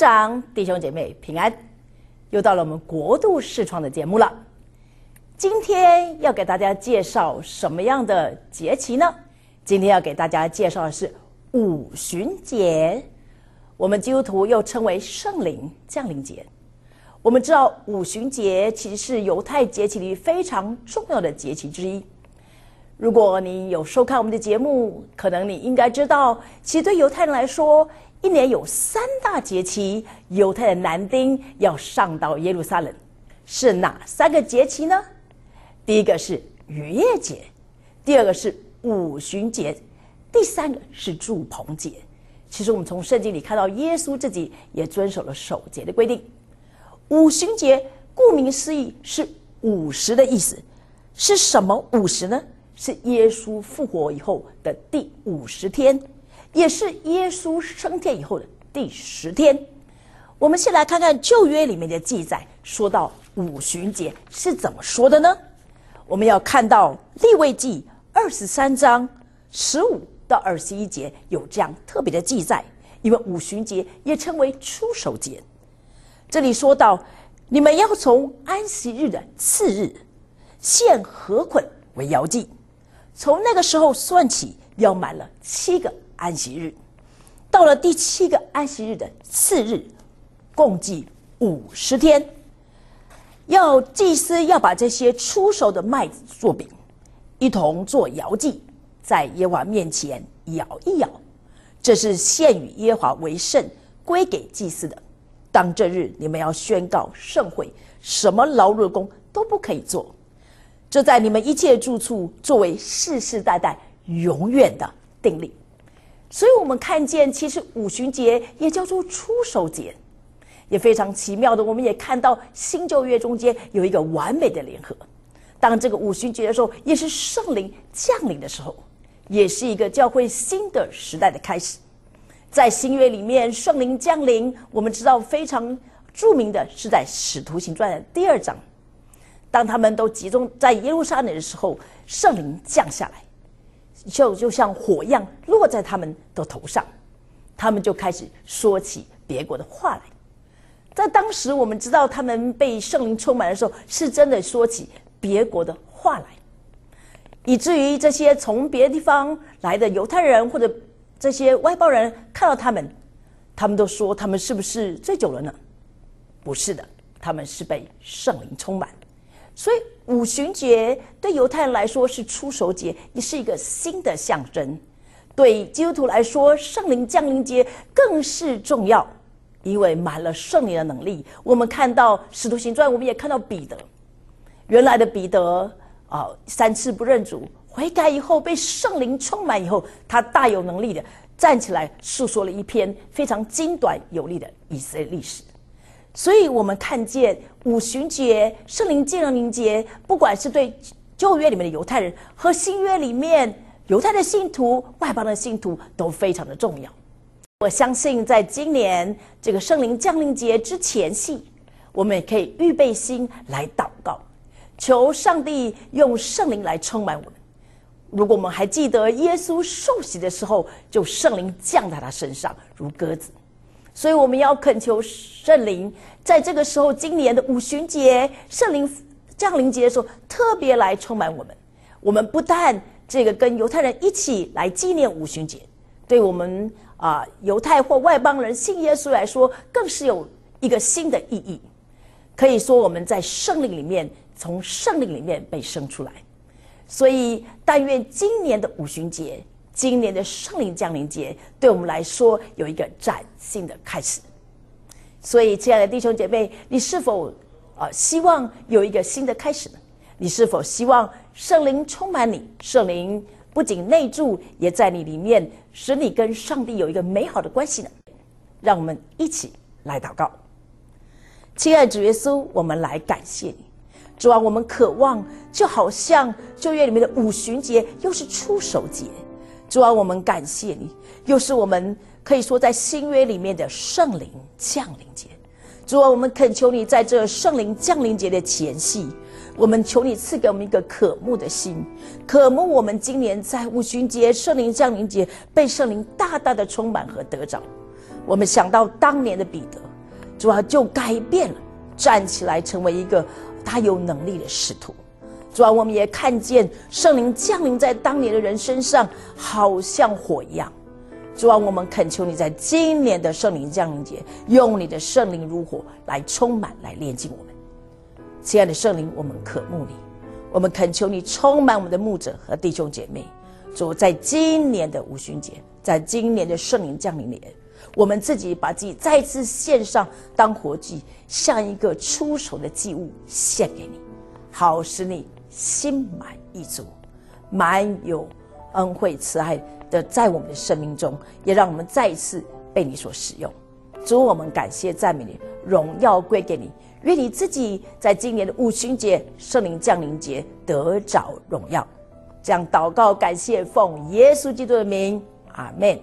长、弟兄姐妹平安，又到了我们国度视窗的节目了。今天要给大家介绍什么样的节期呢？今天要给大家介绍的是五旬节，我们基督徒又称为圣灵降临节。我们知道五旬节其实是犹太节期里非常重要的节期之一。如果你有收看我们的节目，可能你应该知道，其实对犹太人来说，一年有三大节期，犹太的男丁要上到耶路撒冷，是哪三个节期呢？第一个是逾越节，第二个是五旬节，第三个是祝棚节。其实我们从圣经里看到，耶稣自己也遵守了守节的规定。五旬节顾名思义是五十的意思，是什么五十呢？是耶稣复活以后的第五十天，也是耶稣升天以后的第十天。我们先来看看旧约里面的记载，说到五旬节是怎么说的呢？我们要看到立位记二十三章十五到二十一节有这样特别的记载，因为五旬节也称为出手节。这里说到，你们要从安息日的次日献禾捆为摇祭。从那个时候算起，要满了七个安息日，到了第七个安息日的次日，共计五十天。要祭司要把这些出熟的麦子做饼，一同做摇祭，在耶和华面前摇一摇，这是献与耶华为圣，归给祭司的。当这日，你们要宣告盛会，什么劳碌工都不可以做。这在你们一切住处作为世世代代永远的定力，所以我们看见，其实五旬节也叫做出手节，也非常奇妙的。我们也看到新旧约中间有一个完美的联合。当这个五旬节的时候，也是圣灵降临的时候，也是一个教会新的时代的开始。在新约里面，圣灵降临，我们知道非常著名的是在使徒行传的第二章。当他们都集中在耶路撒冷的时候，圣灵降下来，就就像火一样落在他们的头上，他们就开始说起别国的话来。在当时，我们知道他们被圣灵充满的时候，是真的说起别国的话来，以至于这些从别的地方来的犹太人或者这些外邦人看到他们，他们都说他们是不是醉酒了呢？不是的，他们是被圣灵充满。所以五旬节对犹太人来说是出手节，也是一个新的象征；对基督徒来说，圣灵降临节更是重要，因为满了圣灵的能力。我们看到使徒行传，我们也看到彼得，原来的彼得啊，三次不认主，悔改以后被圣灵充满以后，他大有能力的站起来，诉说了一篇非常精短有力的以色列历史。所以，我们看见五旬节、圣灵降临节，不管是对旧约里面的犹太人和新约里面犹太的信徒、外邦的信徒，都非常的重要。我相信，在今年这个圣灵降临节之前夕，我们也可以预备心来祷告，求上帝用圣灵来充满我们。如果我们还记得耶稣受洗的时候，就圣灵降在他身上，如鸽子。所以我们要恳求圣灵，在这个时候，今年的五旬节圣灵降临节的时候，特别来充满我们。我们不但这个跟犹太人一起来纪念五旬节，对我们啊犹太或外邦人信耶稣来说，更是有一个新的意义。可以说，我们在圣灵里面，从圣灵里面被生出来。所以，但愿今年的五旬节。今年的圣灵降临节，对我们来说有一个崭新的开始。所以，亲爱的弟兄姐妹，你是否啊希望有一个新的开始呢？你是否希望圣灵充满你？圣灵不仅内住，也在你里面，使你跟上帝有一个美好的关系呢？让我们一起来祷告。亲爱的主耶稣，我们来感谢你。主啊，我们渴望，就好像旧约里面的五旬节，又是出手节。主啊，我们感谢你，又是我们可以说在新约里面的圣灵降临节。主啊，我们恳求你在这圣灵降临节的前夕，我们求你赐给我们一个渴慕的心，渴慕我们今年在五旬节圣灵降临节被圣灵大大的充满和得着。我们想到当年的彼得，主啊，就改变了，站起来成为一个他有能力的使徒。主啊，我们也看见圣灵降临在当年的人身上，好像火一样。主啊，我们恳求你在今年的圣灵降临节，用你的圣灵如火来充满，来炼净我们。亲爱的圣灵，我们渴慕你，我们恳求你充满我们的牧者和弟兄姐妹。主，在今年的五旬节，在今年的圣灵降临年，我们自己把自己再次献上当活祭，像一个出手的祭物献给你，好使你。心满意足，满有恩惠慈爱的在我们的生命中，也让我们再一次被你所使用。主，我们感谢赞美你，荣耀归给你。愿你自己在今年的五旬节、圣灵降临节得着荣耀。这样祷告，感谢奉耶稣基督的名，阿门。